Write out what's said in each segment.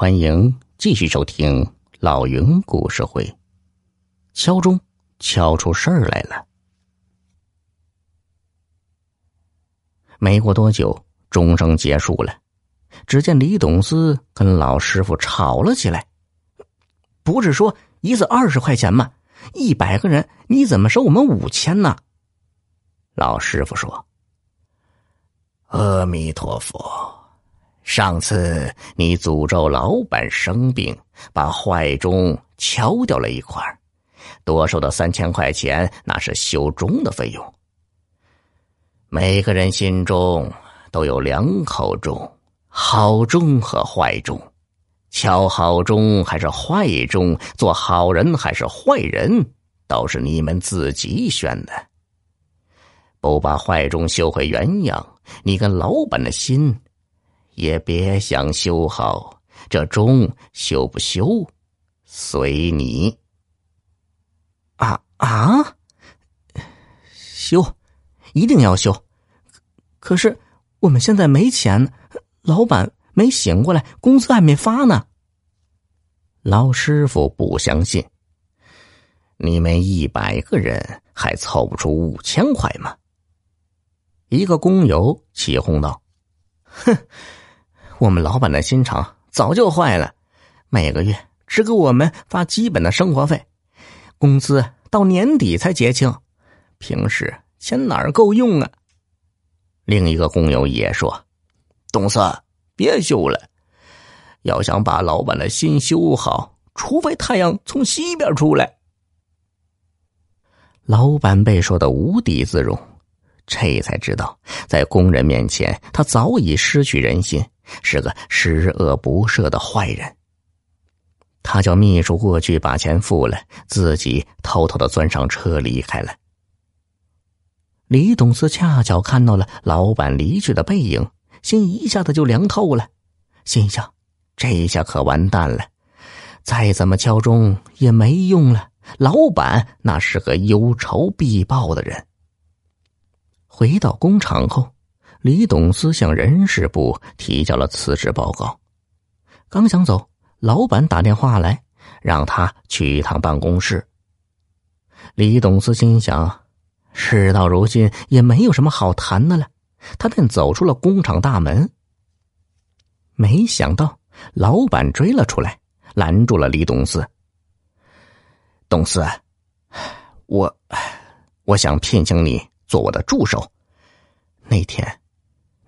欢迎继续收听老云故事会。敲钟，敲出事儿来了。没过多久，钟声结束了。只见李董事跟老师傅吵了起来。不是说一次二十块钱吗？一百个人，你怎么收我们五千呢？老师傅说：“阿弥陀佛。”上次你诅咒老板生病，把坏钟敲掉了一块多收的三千块钱，那是修钟的费用。每个人心中都有两口钟，好钟和坏钟，敲好钟还是坏钟，做好人还是坏人，都是你们自己选的。不把坏钟修回原样，你跟老板的心。也别想修好这钟，修不修，随你。啊啊！修，一定要修。可是我们现在没钱，老板没醒过来，工资还没发呢。老师傅不相信，你们一百个人还凑不出五千块吗？一个工友起哄道：“哼！”我们老板的心肠早就坏了，每个月只给我们发基本的生活费，工资到年底才结清，平时钱哪够用啊？另一个工友也说：“董事，别修了，要想把老板的心修好，除非太阳从西边出来。”老板被说的无地自容，这才知道在工人面前，他早已失去人心。是个十恶不赦的坏人。他叫秘书过去把钱付了，自己偷偷的钻上车离开了。李董事恰巧看到了老板离去的背影，心一下子就凉透了，心想：这一下可完蛋了，再怎么敲钟也没用了。老板那是个有仇必报的人。回到工厂后。李董思向人事部提交了辞职报告，刚想走，老板打电话来，让他去一趟办公室。李董思心想，事到如今也没有什么好谈的了，他便走出了工厂大门。没想到，老板追了出来，拦住了李董思。董思，我，我想聘请你做我的助手。那天。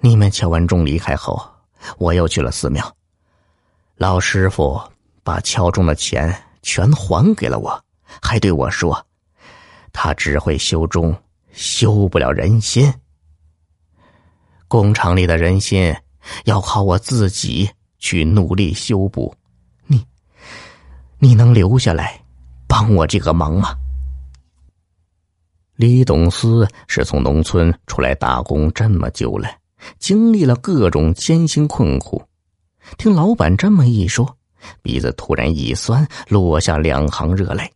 你们敲完钟离开后，我又去了寺庙。老师傅把敲钟的钱全还给了我，还对我说：“他只会修钟，修不了人心。工厂里的人心要靠我自己去努力修补。你，你能留下来帮我这个忙吗？”李董思是从农村出来打工这么久了。经历了各种艰辛困苦，听老板这么一说，鼻子突然一酸，落下两行热泪。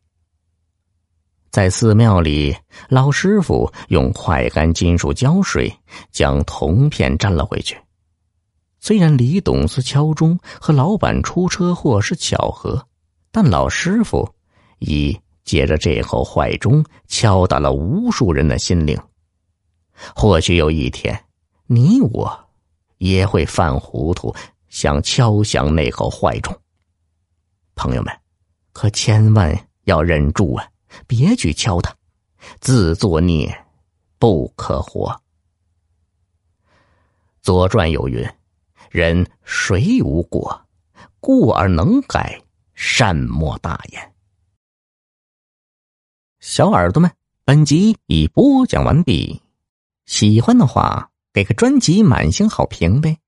在寺庙里，老师傅用快干金属胶水将铜片粘了回去。虽然李董事敲钟和老板出车祸是巧合，但老师傅已借着这口坏钟敲打了无数人的心灵。或许有一天。你我也会犯糊涂，想敲响那口坏钟。朋友们，可千万要忍住啊，别去敲它，自作孽不可活。《左传》有云：“人谁无过？过而能改，善莫大焉。”小耳朵们，本集已播讲完毕，喜欢的话。给个专辑满星好评呗。